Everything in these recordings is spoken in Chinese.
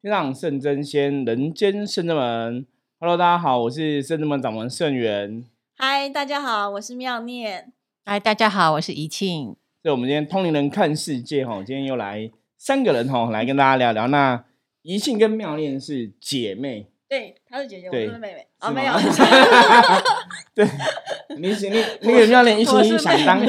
天上圣真仙，人间圣真门。Hello，大家好，我是圣真门掌门圣元。嗨，大家好，我是妙念。嗨，大家好，我是怡庆。所以，我们今天通灵人看世界哈，今天又来三个人哈，来跟大家聊聊。那怡庆跟妙念是姐妹，对，她是姐姐，我 是妹妹。啊，没有。对，你你那个妙念一心想当。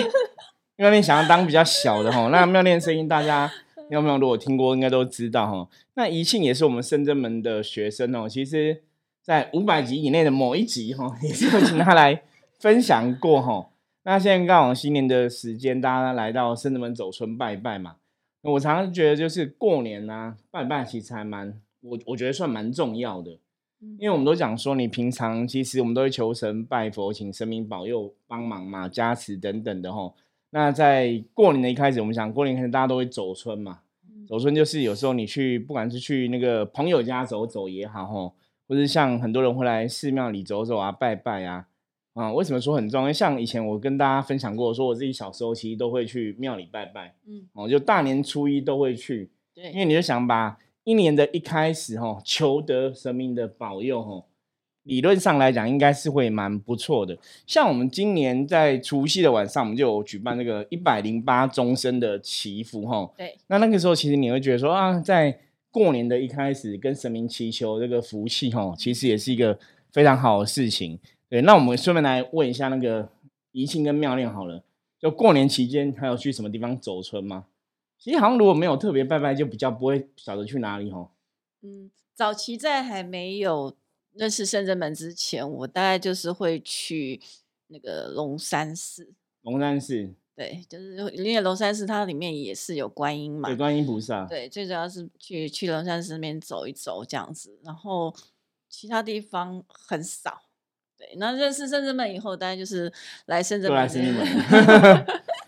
妙念想要当比较小的哈，那妙念声音大家有没有如果听过，应该都知道哈。那宜庆也是我们深圳门的学生哦，其实，在五百集以内的某一集哈，也是有请他来分享过哈。那现在刚好新年的时间，大家来到深圳门走村拜拜嘛。我常常觉得就是过年呐，拜拜其实还蛮我我觉得算蛮重要的，因为我们都讲说，你平常其实我们都会求神拜佛，请神明保佑帮忙嘛，加持等等的哈。那在过年的一开始，我们想过年可能大家都会走村嘛，走村就是有时候你去，不管是去那个朋友家走走也好吼，或者像很多人会来寺庙里走走啊，拜拜啊，啊，为什么说很重要？像以前我跟大家分享过，说我自己小时候其实都会去庙里拜拜，嗯，哦，就大年初一都会去，对，因为你就想把一年的一开始吼，求得神明的保佑吼。理论上来讲，应该是会蛮不错的。像我们今年在除夕的晚上，我们就有举办那个一百零八终身的祈福，哈。对。那那个时候，其实你会觉得说啊，在过年的一开始，跟神明祈求这个福气，哈，其实也是一个非常好的事情。对。那我们顺便来问一下那个宜庆跟妙念好了，就过年期间还有去什么地方走村吗？其实好像如果没有特别拜拜，就比较不会晓得去哪里，哈。嗯，早期在还没有。认识深圳门之前，我大概就是会去那个龙山寺。龙山寺，对，就是因为龙山寺它里面也是有观音嘛，对，观音菩萨。对，最主要是去去龙山寺那边走一走这样子，然后其他地方很少。对，那认识深圳门以后，大概就是来深圳门。来深圳门。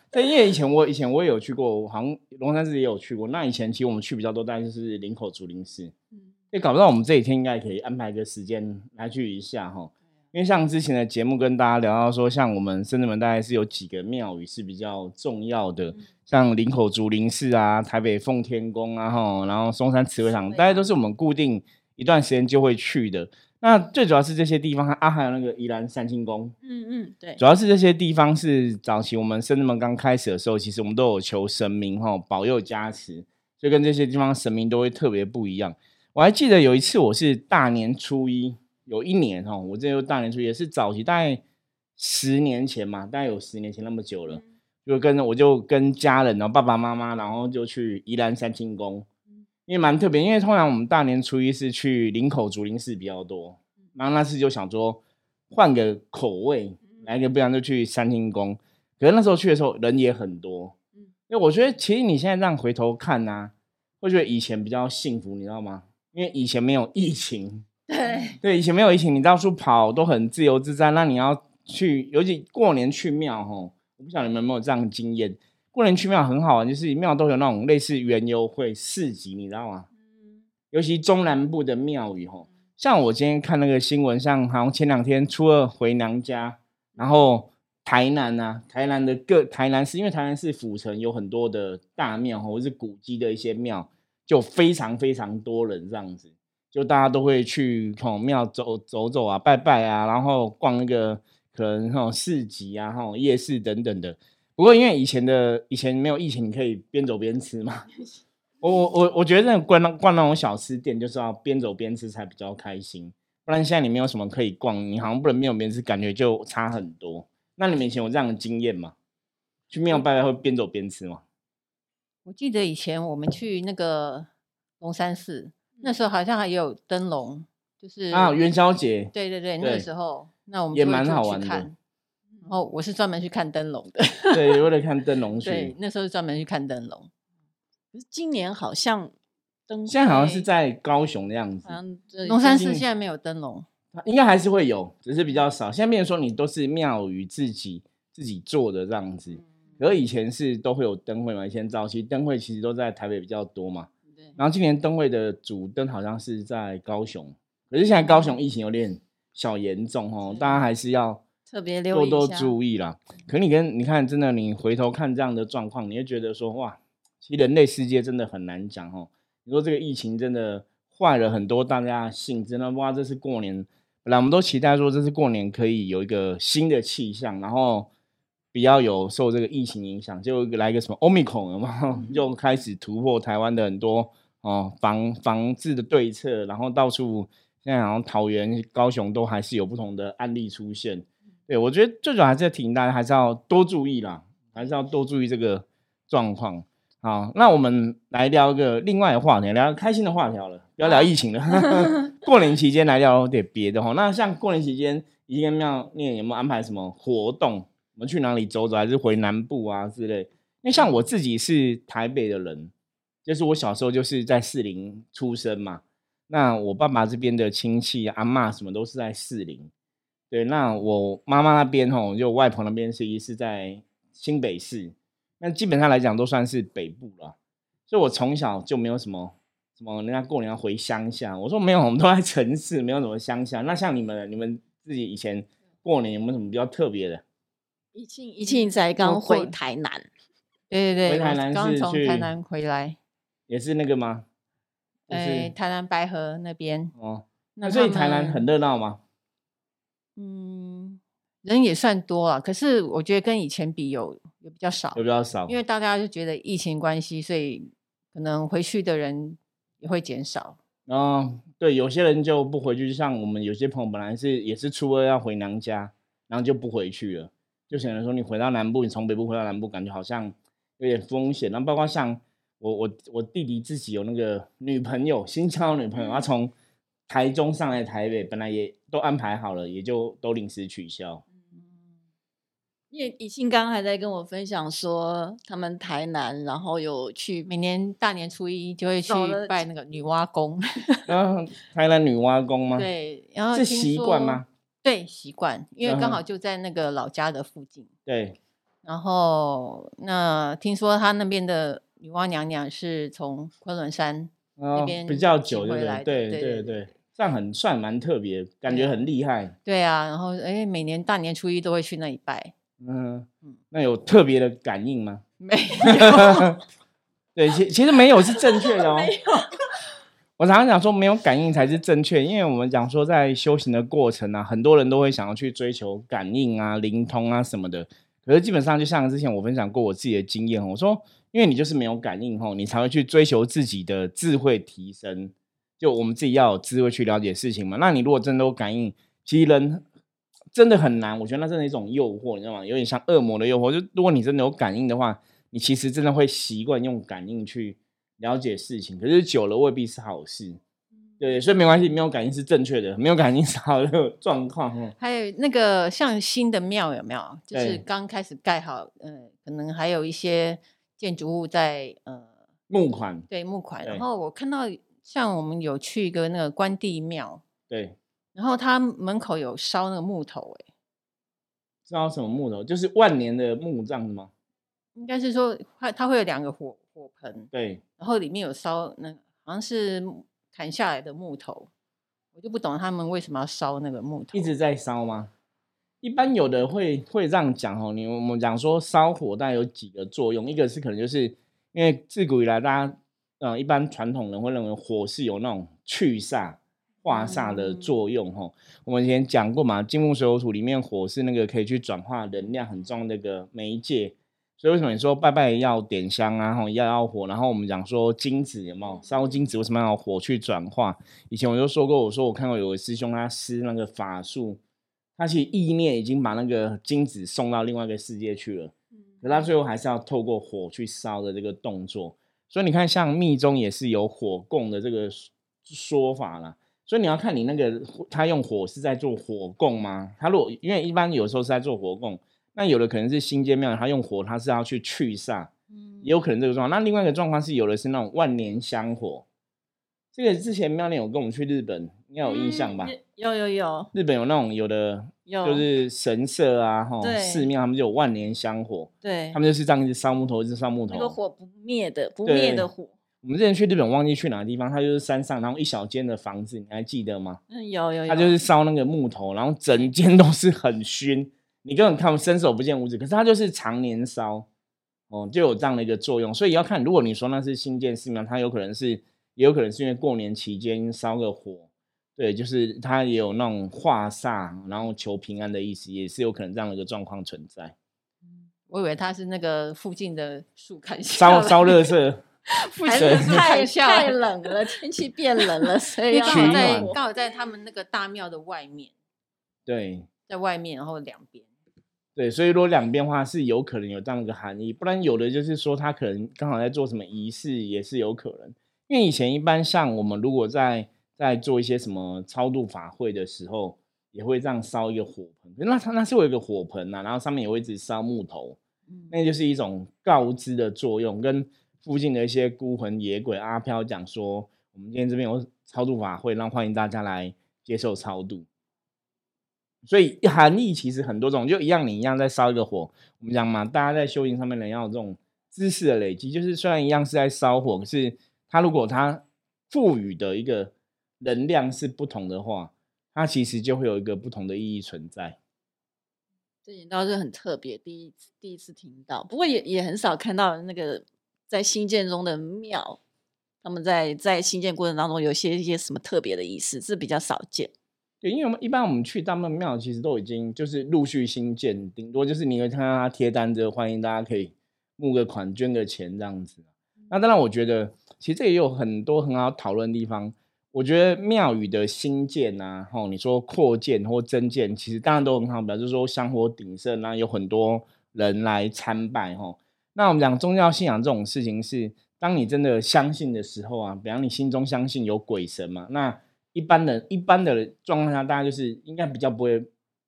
对，因为以前我以前我也有去过，好像龙山寺也有去过。那以前其实我们去比较多，大概就是林口竹林寺。嗯。也搞不到，我们这几天应该可以安排个时间来去一下哈。因为像之前的节目跟大家聊到说，像我们深圳门大概是有几个庙宇是比较重要的，像林口竹林寺啊、台北奉天宫啊，哈，然后松山慈惠堂，大概都是我们固定一段时间就会去的。那最主要是这些地方啊，还有那个宜兰三清宫，嗯嗯，对，主要是这些地方是早期我们深圳门刚开始的时候，其实我们都有求神明哈保佑加持，就跟这些地方神明都会特别不一样。我还记得有一次，我是大年初一，有一年哦，我这又大年初一也是早期，大概十年前嘛，大概有十年前那么久了，就跟我就跟家人，然后爸爸妈妈，然后就去宜兰三清宫，因为蛮特别，因为通常我们大年初一是去林口竹林寺比较多，然后那次就想说换个口味，来个不然就去三清宫，可是那时候去的时候人也很多，因为我觉得其实你现在这样回头看呐，会觉得以前比较幸福，你知道吗？因为以前没有疫情，对对，以前没有疫情，你到处跑都很自由自在。那你要去，尤其过年去庙，吼，我不晓得你们有没有这样的经验。过年去庙很好玩，就是庙都有那种类似园游会市集，你知道吗？嗯。尤其中南部的庙宇，吼，像我今天看那个新闻，像好像前两天初二回娘家，然后台南啊，台南的各台南市，因为台南市府城有很多的大庙，或者是古迹的一些庙。就非常非常多人这样子，就大家都会去孔庙走走走啊，拜拜啊，然后逛那个可能那种市集啊、哈夜市等等的。不过因为以前的以前没有疫情，你可以边走边吃嘛。我我我我觉得那逛那逛那种小吃店，就是要边走边吃才比较开心。不然现在你没有什么可以逛，你好像不能边走边吃，感觉就差很多。那你们以前有这样的经验吗？去庙拜拜会边走边吃吗？我记得以前我们去那个龙山寺，那时候好像还有灯笼，就是啊元宵节。对对对，那个时候那我们也蛮好玩的。然后我是专门去看灯笼的，对，为了看灯笼 对，那时候专门去看灯笼。可是今年好像灯现在好像是在高雄的样子。龙山寺现在没有灯笼，应该还是会有，只是比较少。现在变成说你都是庙宇自己自己做的这样子。而以前是都会有灯会嘛，以前早期灯会其实都在台北比较多嘛。对。然后今年灯会的主灯好像是在高雄，可是现在高雄疫情有点小严重哦，大家还是要特别多多注意啦。可你跟你看，真的你回头看这样的状况，你会觉得说哇，其实人类世界真的很难讲哦。你说这个疫情真的坏了很多大家的兴致。那哇，这是过年，本来我们都期待说这次过年可以有一个新的气象，然后不要有受这个疫情影响，就来一个什么 omicron 嘛，就开始突破台湾的很多哦防防治的对策，然后到处现在好像桃园、高雄都还是有不同的案例出现。对我觉得最主要还是要提醒大家，还是要多注意啦，还是要多注意这个状况。好，那我们来聊一个另外的话题，聊开心的话题好了，不要聊疫情了。过年期间来聊点别的哈。那像过年期间，一间庙念有没有安排什么活动？我们去哪里走走，还是回南部啊之类？因为像我自己是台北的人，就是我小时候就是在士林出生嘛。那我爸爸这边的亲戚阿妈什么都是在士林。对，那我妈妈那边吼，就外婆那边是一是在新北市。那基本上来讲都算是北部了，所以我从小就没有什么什么人家过年要回乡下，我说没有，我们都在城市，没有什么乡下。那像你们，你们自己以前过年有没有什么比较特别的？一庆一庆才刚回台南，对对对，回台南刚从台南回来，也是那个吗？就哎，是台南白河那边，哦，那那所以台南很热闹吗？嗯，人也算多了，可是我觉得跟以前比有有比较少有，比较少，因为大家就觉得疫情关系，所以可能回去的人也会减少。然后对有些人就不回去，就像我们有些朋友本来是也是初二要回娘家，然后就不回去了，就显得说你回到南部，你从北部回到南部，感觉好像有点风险。然后包括像我我我弟弟自己有那个 女朋友，新交的女朋友，他从台中上来台北，本来也都安排好了，也就都临时取消。因为以信刚刚还在跟我分享说，他们台南，然后有去每年大年初一就会去拜那个女娲宫，然 后台南女娲宫吗？，对，然后是习惯吗？对，习惯，因为刚好就在那个老家的附近。对，然后那听说他那边的女娲娘娘是从昆仑山，然后边比较久？回来的对对对对对，这样很算蛮特别，感觉很厉害。对啊，然后哎，每年大年初一都会去那里拜，嗯嗯，那有特别的感应吗？没有，对，其其实没有是正确的哦。我常常讲说，没有感应才是正确，因为我们讲说在修行的过程啊，很多人都会想要去追求感应啊、灵通啊什么的。可是基本上，就像之前我分享过我自己的经验，我说，因为你就是没有感应吼，你才会去追求自己的智慧提升。就我们自己要有智慧去了解事情嘛。那你如果真的有感应，其实人真的很难。我觉得那真的一种诱惑，你知道吗？有点像恶魔的诱惑。就如果你真的有感应的话，你其实真的会习惯用感应去了解事情，可是久了未必是好事。对，所以没关系，没有感应是正确的，没有感应是好的 状况哦。还有那个像新的庙有没有？就是刚开始盖好，呃、可能还有一些建筑物在呃募款，对募款，然后我看到像我们有去一个那个关帝庙，对，然后他门口有烧那个木头、欸，知道什么木头？就是万年的木杖吗？应该是说它它会有两个火火盆，对，然后里面有烧那好像是砍下来的木头，我就不懂他们为什么要烧那个木头，一直。在烧吗？一般有的会会这样讲哦，你我们讲说烧火大概有几个作用，一个是可能就是因为自古以来大家呃一般传统人会认为火是有那种去煞化煞的嗯。作用哈、我们以前讲过嘛，金木水火土里面火是那个可以去转化能量很重要的一个媒介，所以为什么你说拜拜要点香啊，吼要要火，然后我们讲说金子有没有烧金子，为什么要火去转化？以前我就说过，我说我看过有个师兄他施那个法术，他其实意念已经把那个金子送到另外一个世界去了，可他最后还是要透过火去烧的这个动作。所以你看，像密宗也是有火供的这个说说法啦。所以你要看你那个他用火是在做火供吗？他如果因为一般有时候是在做火供，那有的可能是新建庙，它用火它是要去去煞，嗯也有可能这个状况。那另外一个状况是有的是那种万年香火，这个之前妙念有跟我们去日本，应该有印象吧？嗯有有有日本有那种有的有，就是神社啊，哈，寺庙他们就有万年香火，对他，们就是这样一直烧木头，一直烧木头。那个火不灭的，不灭的火。我们之前去日本忘记去哪个地方，它就是山上，然后一小间的房子，你还记得吗？嗯，有有有，它就是烧那个木头，然后整间都是很熏，你根本看伸手不见五指。可是它就是常年烧，哦，就有这样的一个作用。所以要看，如果你说那是新建寺庙，它有可能是也有可能是因为过年期间烧个火，对，就是它也有那种化煞，然后求平安的意思，也是有可能这样的一个状况存在。我以为他是那个附近的树砍下烧烧热色，还是太太冷了，天气变冷了，所以刚好在刚好在他们那个大庙的外面，对在外面，然后两边。对，所以如果两边的话是有可能有这样一个含义，不然有的就是说他可能刚好在做什么仪式，也是有可能。因为以前一般像我们如果在在做一些什么超度法会的时候，也会这样烧一个火盆，那它那是会有一个火盆呐、然后上面也会一直烧木头，嗯那就是一种告知的作用，跟附近的一些孤魂野鬼阿飘讲说，我们今天这边有超度法会，让欢迎大家来接受超度。所以含义其实很多种，就一样，你一样在烧一个火。我们讲嘛，大家在修行上面人要有这种知识的累积，就是虽然一样是在烧火，可是它如果它赋予的一个能量是不同的话，它其实就会有一个不同的意义存在。这点倒是很特别，第一次第一次听到，不过也也很少看到那个在新建中的庙，他们在在新建过程当中有些一些什么特别的仪式，是比较少见。对，因为我们一般我们去大部分庙，其实都已经就是陆续新建，顶多就是你会看到他贴单子，欢迎大家可以募个款、捐个钱这样子。那当然，我觉得其实这也有很多很好讨论的地方。我觉得庙宇的新建啊，吼，你说扩建或增建，其实当然都很好，表示说香火鼎盛啊，有很多人来参拜，吼。那我们讲宗教信仰这种事情是，当你真的相信的时候啊，比方你心中相信有鬼神嘛，那一般的一般的状况下，大家就是应该比较不会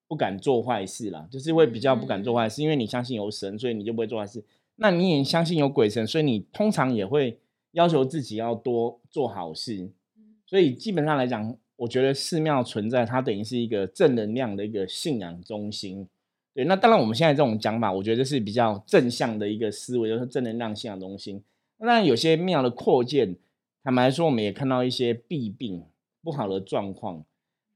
不敢做坏事啦，就是会比较不敢做坏事，因为你相信有神，所以你就不会做坏事。那你也相信有鬼神，所以你通常也会要求自己要多做好事。所以基本上来讲，我觉得寺庙存在，它等于是一个正能量的一个信仰中心。对，那当然我们现在这种讲法，我觉得是比较正向的一个思维，就是正能量信仰中心。那有些庙的扩建，坦白说，我们也看到一些弊病、不好的状况。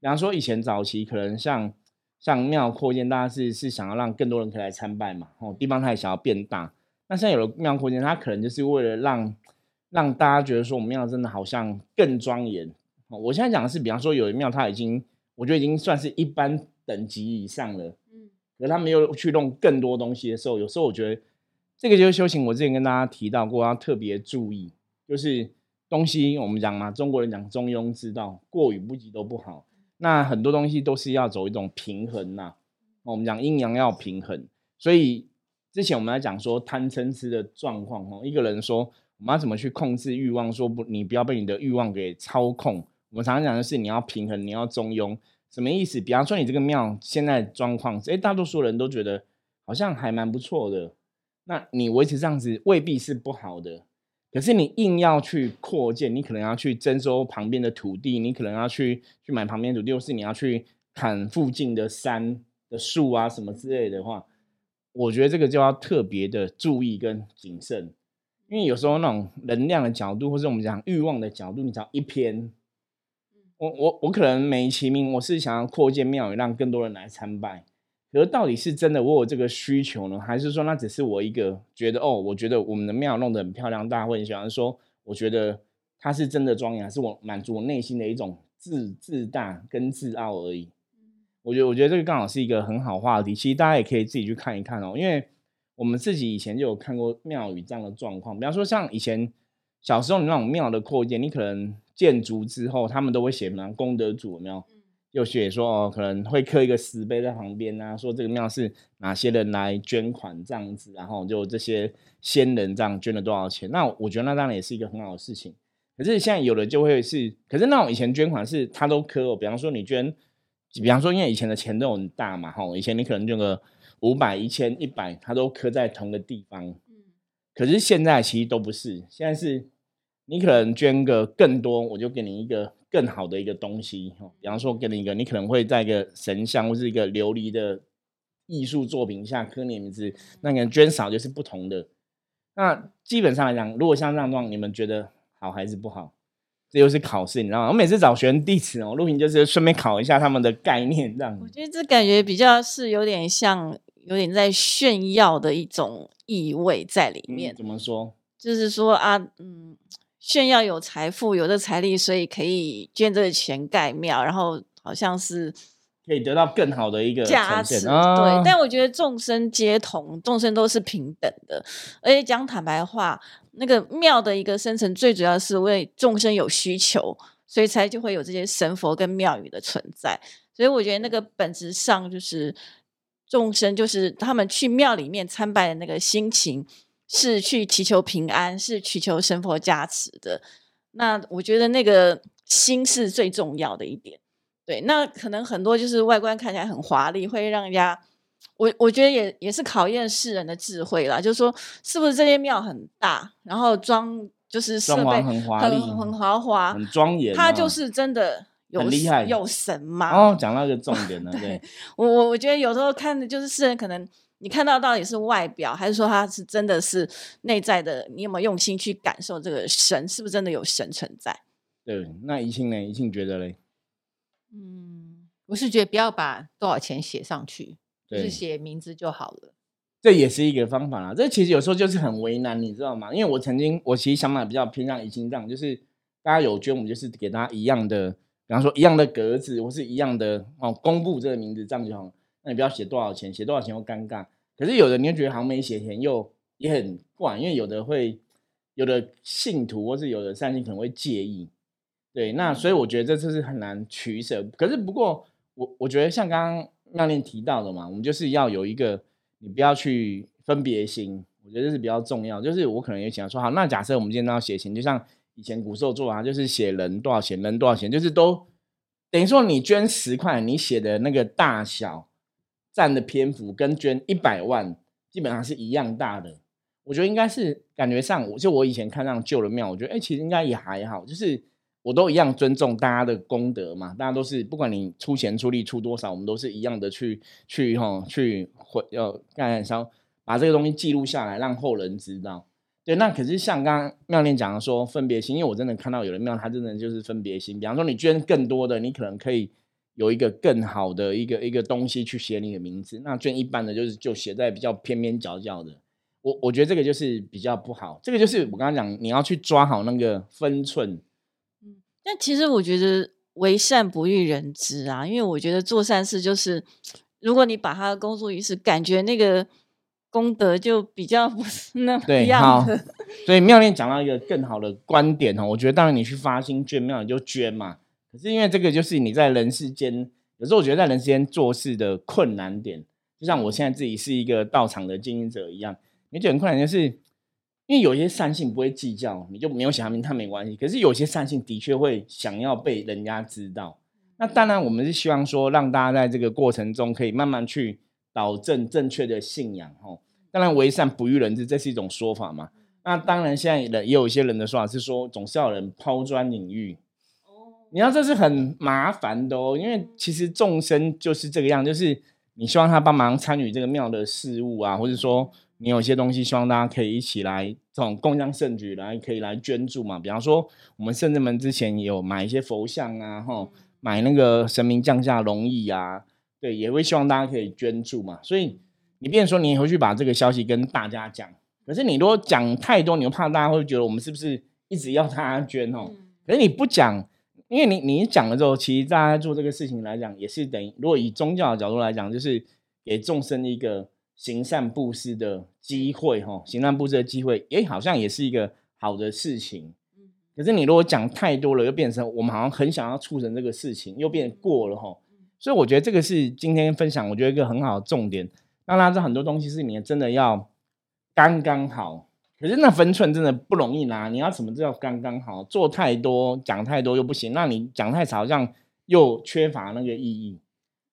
比方说，以前早期可能像像庙扩建，大家是是想要让更多人可以来参拜嘛，哦，地方它也想要变大。那现在有了庙扩建，它可能就是为了让让大家觉得说，我们庙真的好像更庄严。哦我现在讲的是，比方说有的庙它已经，我觉得已经算是一般等级以上了。嗯，可是他没有去弄更多东西的时候，有时候我觉得这个就是修行。我之前跟大家提到过，要特别注意，就是东西我们讲嘛，中国人讲中庸之道，过与不及都不好。那很多东西都是要走一种平衡呐、我们讲阴阳要平衡，所以之前我们在讲说贪嗔痴的状况哦，一个人说我们要怎么去控制欲望，说不你不要被你的欲望给操控。我们常常讲的是你要平衡，你要中庸，什么意思？比方说你这个庙现在状况，哎，大多数人都觉得好像还蛮不错的，那你维持这样子未必是不好的。可是你硬要去扩建，你可能要去征收旁边的土地，你可能要去去买旁边土地，或是你要去砍附近的山的树啊什么之类的话，我觉得这个就要特别的注意跟谨慎，因为有时候那种能量的角度，或是我们讲欲望的角度，你只要一偏，我我我可能美其名我是想要扩建庙宇，让更多人来参拜。可是到底是真的我有这个需求呢，还是说那只是我一个觉得哦，我觉得我们的庙弄得很漂亮，大家会很喜欢说，我觉得它是真的庄严，还是我满足我内心的一种自自大跟自傲而已。我觉得我觉得这个刚好是一个很好话题，其实大家也可以自己去看一看哦，因为我们自己以前就有看过庙宇这样的状况，比方说像以前小时候你那种庙的扩建，你可能建筑之后，他们都会写什么功德主有没有？有写说哦，可能会刻一个石碑在旁边啊，说这个庙是哪些人来捐款这样子，然后就这些先人这样捐了多少钱。那我觉得那当然也是一个很好的事情。可是现在有的就会是，可是那种以前捐款是他都刻哦，比方说你捐，比方说因为以前的钱都很大嘛，哈，以前你可能捐个五百、一千、一百，他都刻在同个地方。可是现在其实都不是，现在是你可能捐个更多，我就给你一个更好的一个东西。哦比方说给你一个，你可能会在一个神像或是一个琉璃的艺术作品下刻你的名字，那个捐少就是不同的。那基本上来讲，如果像这样状况，你们觉得好还是不好？这又是考试，你知道吗？我每次找学生弟子哦，录屏就是顺便考一下他们的概念，这样我。觉得这感觉比较是有点像，有点在炫耀的一种意味在里面。嗯怎么说？就是说啊，嗯，炫耀有财富，有这财力，所以可以捐这个钱盖庙，然后好像是可以得到更好的一个价值。呈现啊对，但我觉得众生皆同，众生都是平等的。而且讲坦白话，那个庙的一个生成，最主要是为众生有需求，所以才就会有这些神佛跟庙宇的存在。所以我觉得那个本质上就是众生，就是他们去庙里面参拜的那个心情，是去祈求平安，是祈求神佛加持的。那我觉得那个心是最重要的一点。对，那可能很多就是外观看起来很华丽，会让人家，我我觉得也也是考验世人的智慧啦。就是说，是不是这些庙很大，然后装就是设装潢备很华丽很很豪华，很庄严啊，它就是真的有厉害有神嘛？哦，讲到一个重点了，对，我我我觉得有时候看的就是世人可能你看到到底是外表，还是说他是真的是内在的？你有没有用心去感受这个神是不是真的有神存在？对。那怡庆呢？怡庆觉得嘞？嗯，我是觉得不要把多少钱写上去，就是对写名字就好了。这也是一个方法啦。这其实有时候就是很为难，你知道吗？因为我曾经，我其实想法比较偏向怡庆这样，就是大家有捐，我们就是给大家一样的，比方说一样的格子，或是一样的哦，公布这个名字这样就好了。那你不要写多少钱，写多少钱又尴尬。可是有的你又觉得好像没写钱又也很怪，因为有的会有的信徒或是有的善信可能会介意。对，那所以我觉得这次是很难取舍。可是不过我我觉得像刚刚妙念提到的嘛，我们就是要有一个你不要去分别心，我觉得这是比较重要。就是我可能也想说，好，那假设我们今天要写钱，就像以前古时候做啊，就是写人多少钱，人多少钱，就是都等于说你捐十块，你写的那个大小占的篇幅跟捐一百万基本上是一样大的。我觉得应该是感觉上，我就我以前看上旧的庙，我觉得哎、其实应该也还好，就是我都一样尊重大家的功德嘛，大家都是不管你出钱出力出多少，我们都是一样的去去哈去回要干烧把这个东西记录下来，让后人知道。对，那可是像刚刚妙念讲的说分别心，因为我真的看到有的庙，它真的就是分别心。比方说你捐更多的，你可能可以有一个更好的一个一个东西去写你的名字。那捐一般的，就是就写在比较偏边角角的。我我觉得这个就是比较不好，这个就是我刚刚讲，你要去抓好那个分寸。嗯但其实我觉得为善不欲人知啊，因为我觉得做善事就是，如果你把它公诸于世，感觉那个功德就比较不是那么对，样好的。，所以妙念讲到一个更好的观点哦，我觉得当然你去发心捐庙，你就捐嘛。可是因为这个就是你在人世间，有时候我觉得在人世间做事的困难点，就像我现在自己是一个道场的经营者一样，你觉得很困难，就是因为有一些善性不会计较，你就没有想他名，他没关系。可是有些善性的确会想要被人家知道。那当然，我们是希望说，让大家在这个过程中可以慢慢去导正正确的信仰，吼。当然，为善不欲人知，这是一种说法嘛。那当然，现在人也有一些人的说法是说，总是要有人抛砖引玉。你要这是很麻烦的哦，因为其实众生就是这个样，就是你希望他帮忙参与这个庙的事务啊，或者说你有些东西希望大家可以一起来这种共襄盛举来可以来捐助嘛。比方说，我们圣人们之前也有买一些佛像啊，哈，买那个神明降下龙椅啊，对，也会希望大家可以捐助嘛。所以你变成说你也会去把这个消息跟大家讲，可是你如果讲太多，你又怕大家会觉得我们是不是一直要大家捐哦？可是你不讲。因为你你讲了之后，其实大家做这个事情来讲，也是等于如果以宗教的角度来讲，就是给众生一个行善布施的机会，哈，行善布施的机会，诶，好像也是一个好的事情。可是你如果讲太多了，又变成我们好像很想要促成这个事情，又变过了，哈。所以我觉得这个是今天分享，我觉得一个很好的重点，让大家知道很多东西是你真的要刚刚好。可是那分寸真的不容易拿，你要什么都要刚刚好，做太多讲太多又不行，那你讲太少，好像又缺乏那个意义。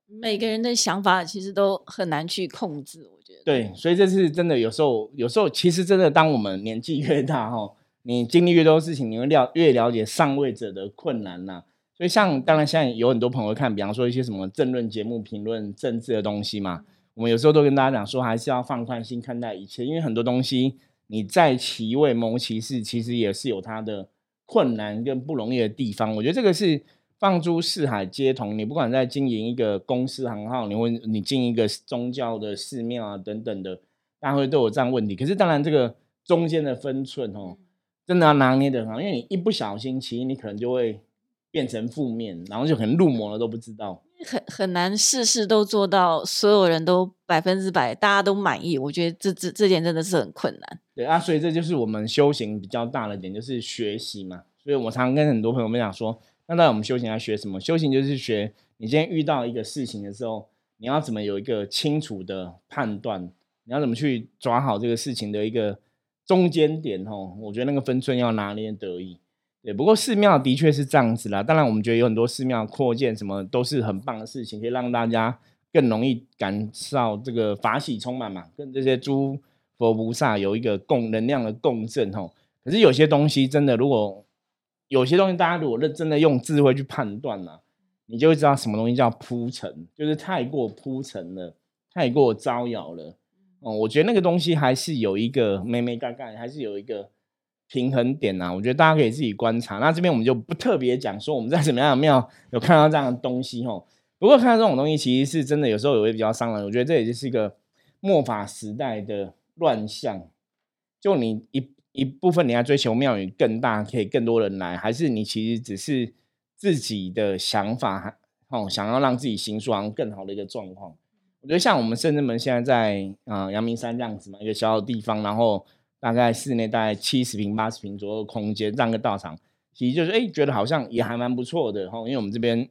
每个人的想法其实都很难去控制，我觉得。对，所以这是真的，有时候有时候其实真的，当我们年纪越大哈，你经历越多事情，你会了越了解上位者的困难呐、所以像当然现在有很多朋友看，比方说一些什么政论节目、评论政治的东西嘛，我们有时候都跟大家讲说，还是要放宽心看待一切，因为很多东西你在其位谋其事，其实也是有它的困难跟不容易的地方。我觉得这个是放诸四海皆同，你不管在经营一个公司行号，你问你进一个宗教的寺庙啊等等的，大家会都有这样问题。可是当然这个中间的分寸哦，真的要拿捏的很好，因为你一不小心，其实你可能就会变成负面，然后就可能入魔了都不知道。很很难事事都做到，所有人都百分之百，大家都满意。我觉得这这这点真的是很困难。对啊，所以这就是我们修行比较大的点，就是学习嘛。所以我常跟很多朋友们讲说，那到底我们修行要学什么？修行就是学你今天遇到一个事情的时候，你要怎么有一个清楚的判断，你要怎么去抓好这个事情的一个中间点哦。我觉得那个分寸要拿捏得宜。对，不过寺庙的确是这样子啦。当然，我们觉得有很多寺庙扩建什么都是很棒的事情，可以让大家更容易感受这个法喜充满嘛，跟这些诸佛菩萨有一个共能量的共振吼。可是有些东西真的，如果有些东西大家如果认真的用智慧去判断呢，你就会知道什么东西叫铺陈，就是太过铺陈了，太过招摇了。哦，我觉得那个东西还是有一个美美嘎嘎，还是有一个。平衡点呐，我觉得大家可以自己观察。那这边我们就不特别讲说我们在什么样的庙有看到这样的东西吼。不过看到这种东西，其实是真的有时候也会比较伤人。我觉得这也就是一个末法时代的乱象。就你一一部分你要追求庙宇更大，可以更多人来，还是你其实只是自己的想法哦，想要让自己行双更好的一个状况。我觉得像我们圣至门现在在啊阳明山这样子嘛，一个小小的地方，然后。大概室内大概七十平、八十平左右空间，让个道场，其实就是哎，觉得好像也还蛮不错的哈。因为我们这边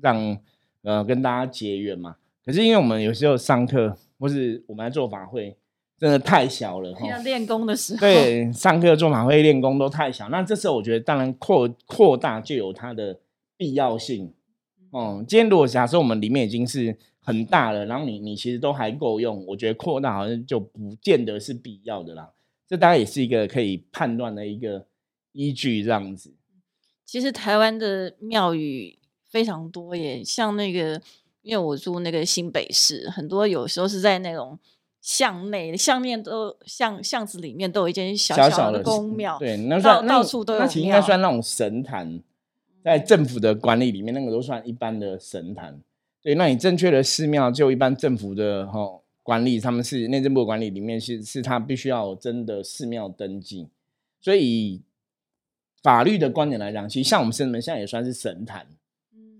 让呃跟大家结缘嘛。可是因为我们有时候上课或是我们来做法会，真的太小了哈。要练功的时候，对，上课做法会练功都太小。那这时候我觉得，当然扩扩大就有它的必要性。哦，今天如果假设我们里面已经是很大了，然后你你其实都还够用，我觉得扩大好像就不见得是必要的啦。这大概也是一个可以判断的一个依据，这样子。其实台湾的庙宇非常多耶，像那个，因为我住那个新北市，很多有时候是在那种巷内、巷面都巷巷子里面都有一间小小的宫庙，对，那到到处都有。那其实应该算那种神坛，在政府的管理里面，那个都算一般的神坛。对，那你正确的寺庙就一般政府的哈。管理他们是内政部管理里面是是他必须要真的寺庙登记，所以法律的观点来讲，其实像我们圣门现在也算是神坛，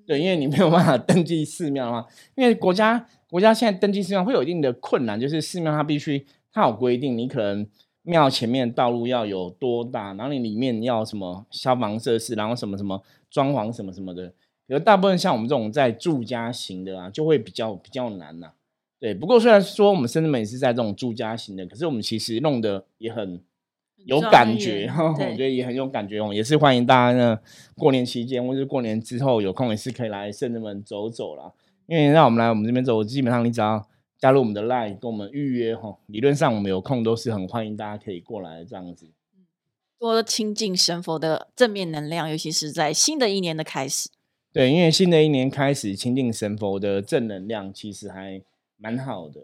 对，因为你没有办法登记寺庙的话，因为国家国家现在登记寺庙会有一定的困难，就是寺庙它必须它有规定，你可能庙前面道路要有多大，然后你里面要什么消防设施，然后什么什么装潢什么什么的，而大部分像我们这种在住家型的啊，就会比较比较难呐。对，不过虽然说我们深圳门也是在这种住家型的，可是我们其实弄得也很有感觉，我觉得也很有感觉哦。也是欢迎大家呢，过年期间或者过年之后有空也是可以来深圳门走走啦。因为让我们来我们这边走，基本上你只要加入我们的 line 跟我们预约哈，理论上我们有空都是很欢迎大家可以过来这样子。多亲近神佛的正面能量，尤其是在新的一年的开始。对，因为新的一年开始亲近神佛的正能量，其实还。蛮好的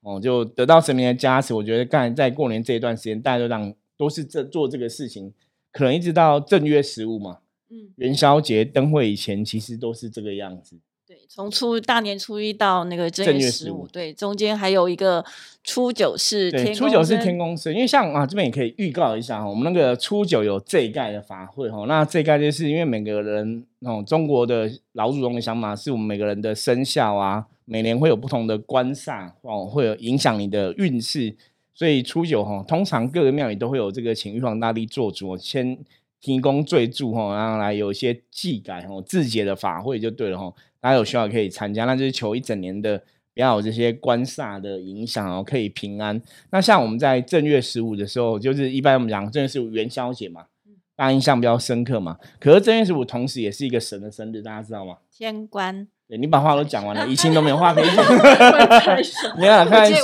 哦，就得到神明的加持。我觉得刚才在过年这一段时间，大家都让都是这做这个事情，可能一直到正月十五嘛，嗯，元宵节灯会以前，其实都是这个样子。对，从初大年初一到那个正月十五，对，中间还有一个初九是对，初九是天公生，因为像啊这边也可以预告一下哈，我们那个初九有这一盖的法会哈，那这一盖就是因为每个人哦，中国的老祖宗的想法是我们每个人的生肖啊。每年会有不同的官煞哦，会有影响你的运势，所以初九哈，通常各个庙宇都会有这个请玉皇大帝做主，先提供罪助哈，然后来有一些祭改哦、自解的法会就对了哈。大家有需要可以参加，那就是求一整年的不要有这些官煞的影响哦，可以平安。那像我们在正月十五的时候，就是一般我们讲正月十五元宵节嘛，大家印象比较深刻嘛。可是正月十五同时也是一个神的生日，大家知道吗？天官。你把话都讲完了，一清都没有话可以讲。你看，看一下，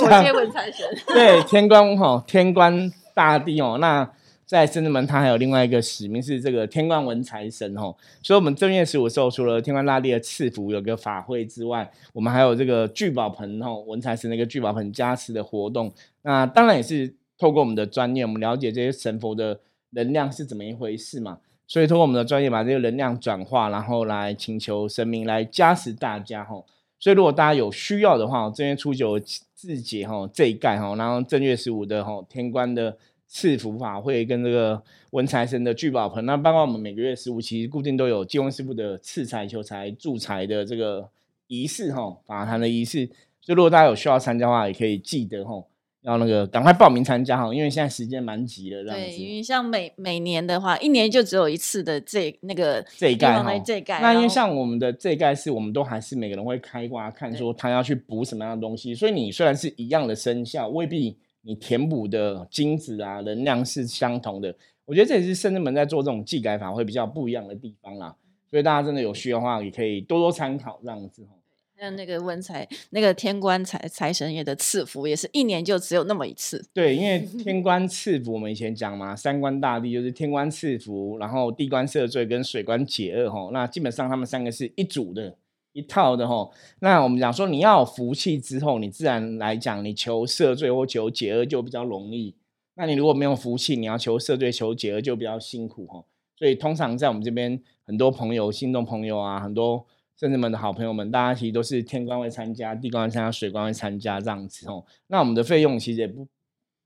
对，天官哈，天官大帝哦。那在深圳门，他还有另外一个使命是这个天官文财神哦。所以，我们正月十五时候，除了天官大帝的赐福有个法会之外，我们还有这个聚宝盆哦，文财神的一个聚宝盆加持的活动。那当然也是透过我们的专业，我们了解这些神佛的能量是怎么一回事嘛。所以通过我们的专业把这个能量转化，然后来请求神明来加持大家哈。所以如果大家有需要的话，正月初九自己哈这一盖哈，然后正月十五的哈天官的赐福法会跟这个文财神的聚宝盆，那包括我们每个月十五其实固定都有济公师傅的赐财、求财、助财的这个仪式哈，法坛的仪式。所以如果大家有需要参加的话，也可以记得哈，要那个赶快报名参加哈，因为现在时间蛮急的这样对，子。因为像每每年的话，一年就只有一次的这那个这一盖这一盖，那因为像我们的这一盖是，我们都还是每个人会开挂看说他要去补什么样的东西，所以你虽然是一样的生肖，未必你填补的金子啊能量是相同的。我觉得这也是圣人们在做这种技改法会比较不一样的地方啦。所以大家真的有需要的话，也可以多多参考这样子哦。像那个文财那个天官财财神爷的赐福，也是一年就只有那么一次。对，因为 天官赐福，我们以前讲嘛，三官大帝就是天官赐福，然后地官赦罪跟水官解厄吼。那基本上他们三个是一组的、一套的吼。那我们讲说，你要有福气之后，你自然来讲，你求赦罪或求解厄就比较容易。那你如果没有福气，你要求赦罪、求解厄就比较辛苦吼。所以通常在我们这边，很多朋友、信众朋友啊，很多。圣人们的好朋友们，大家其实都是天官会参加，地官会参加，水官会参加这样子哦。那我们的费用其实也不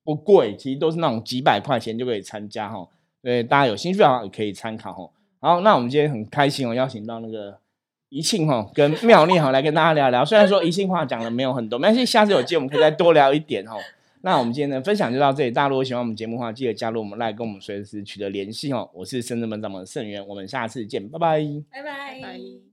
不贵，其实都是那种几百块钱就可以参加哈。对，大家有兴趣的话也可以参考哈。好，那我们今天很开心哦，邀请到那个宜庆哈跟妙丽哈来跟大家聊聊。虽然说宜庆话讲的没有很多，没关系，下次有机会我们可以再多聊一点哦。那我们今天的分享就到这里，大家如果喜欢我们节目的话，记得加入我们来跟我们随时取得联系哦。我是深圳门掌门盛元，我们下次见，拜拜，拜拜。